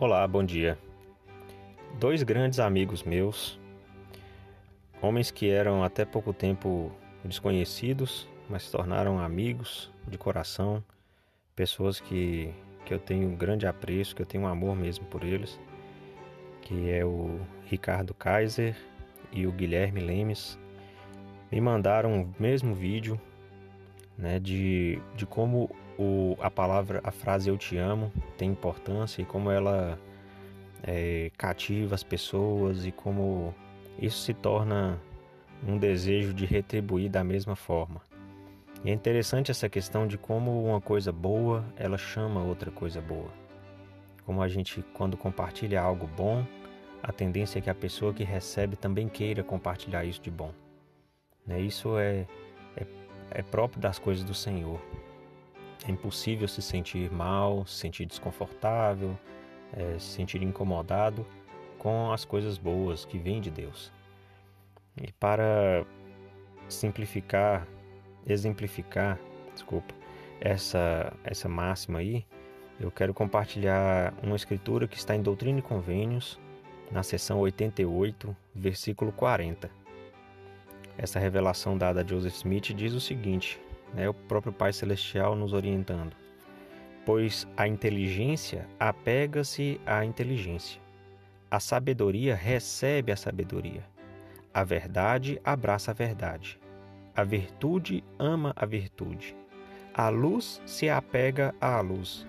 Olá, bom dia. Dois grandes amigos meus, homens que eram até pouco tempo desconhecidos, mas se tornaram amigos de coração, pessoas que, que eu tenho um grande apreço, que eu tenho um amor mesmo por eles, que é o Ricardo Kaiser e o Guilherme Lemes, me mandaram o mesmo vídeo né, de, de como o, a palavra, a frase eu te amo tem importância e como ela é, cativa as pessoas e como isso se torna um desejo de retribuir da mesma forma. E é interessante essa questão de como uma coisa boa ela chama outra coisa boa. Como a gente, quando compartilha algo bom, a tendência é que a pessoa que recebe também queira compartilhar isso de bom. Né? Isso é, é, próprio das coisas do Senhor. É impossível se sentir mal, se sentir desconfortável, é, se sentir incomodado com as coisas boas que vêm de Deus. E para simplificar, exemplificar, desculpa, essa, essa máxima aí, eu quero compartilhar uma escritura que está em Doutrina e Convênios, na seção 88, versículo 40. Essa revelação dada a Joseph Smith diz o seguinte: né, o próprio Pai Celestial nos orientando. Pois a inteligência apega-se à inteligência, a sabedoria recebe a sabedoria, a verdade abraça a verdade, a virtude ama a virtude, a luz se apega à luz,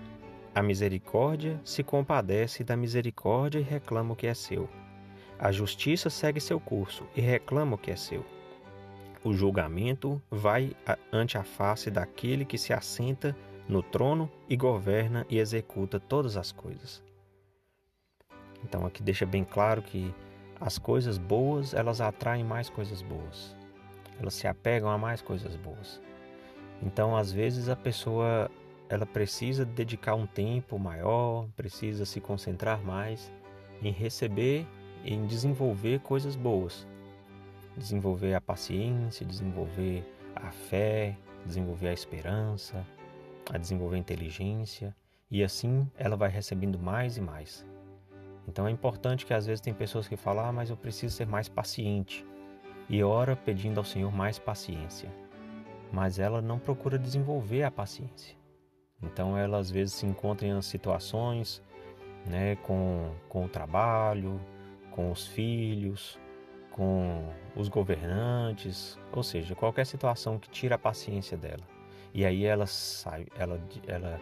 a misericórdia se compadece da misericórdia e reclama o que é seu. A justiça segue seu curso e reclama o que é seu o julgamento vai ante a face daquele que se assenta no trono e governa e executa todas as coisas. Então aqui deixa bem claro que as coisas boas, elas atraem mais coisas boas. Elas se apegam a mais coisas boas. Então, às vezes a pessoa ela precisa dedicar um tempo maior, precisa se concentrar mais em receber, em desenvolver coisas boas desenvolver a paciência, desenvolver a fé, desenvolver a esperança, a desenvolver a inteligência, e assim ela vai recebendo mais e mais. Então é importante que às vezes tem pessoas que falam: ah, mas eu preciso ser mais paciente", e ora pedindo ao Senhor mais paciência, mas ela não procura desenvolver a paciência. Então ela às vezes se encontra em situações, né, com, com o trabalho, com os filhos, com os governantes, ou seja, qualquer situação que tira a paciência dela. E aí ela sai, ela, ela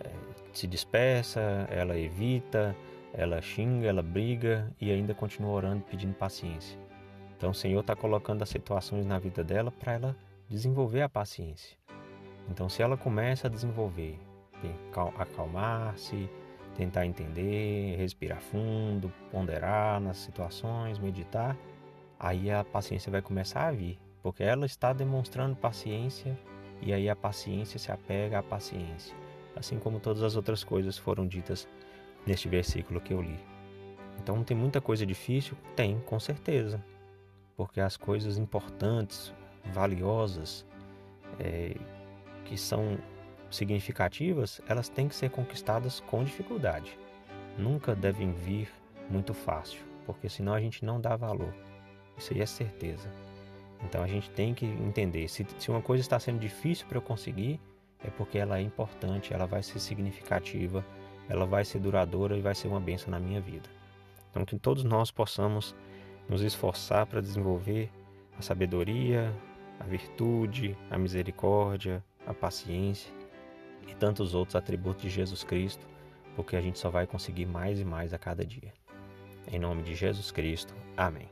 é, se dispersa, ela evita, ela xinga, ela briga e ainda continua orando pedindo paciência. Então o Senhor está colocando as situações na vida dela para ela desenvolver a paciência. Então se ela começa a desenvolver, acalmar-se, tentar entender, respirar fundo, ponderar nas situações, meditar, aí a paciência vai começar a vir, porque ela está demonstrando paciência e aí a paciência se apega à paciência, assim como todas as outras coisas foram ditas neste versículo que eu li. Então tem muita coisa difícil? Tem, com certeza, porque as coisas importantes, valiosas, é, que são significativas, elas têm que ser conquistadas com dificuldade. Nunca devem vir muito fácil, porque senão a gente não dá valor. Isso aí é certeza. Então a gente tem que entender: se, se uma coisa está sendo difícil para eu conseguir, é porque ela é importante, ela vai ser significativa, ela vai ser duradoura e vai ser uma benção na minha vida. Então que todos nós possamos nos esforçar para desenvolver a sabedoria, a virtude, a misericórdia, a paciência e tantos outros atributos de Jesus Cristo, porque a gente só vai conseguir mais e mais a cada dia. Em nome de Jesus Cristo. Amém.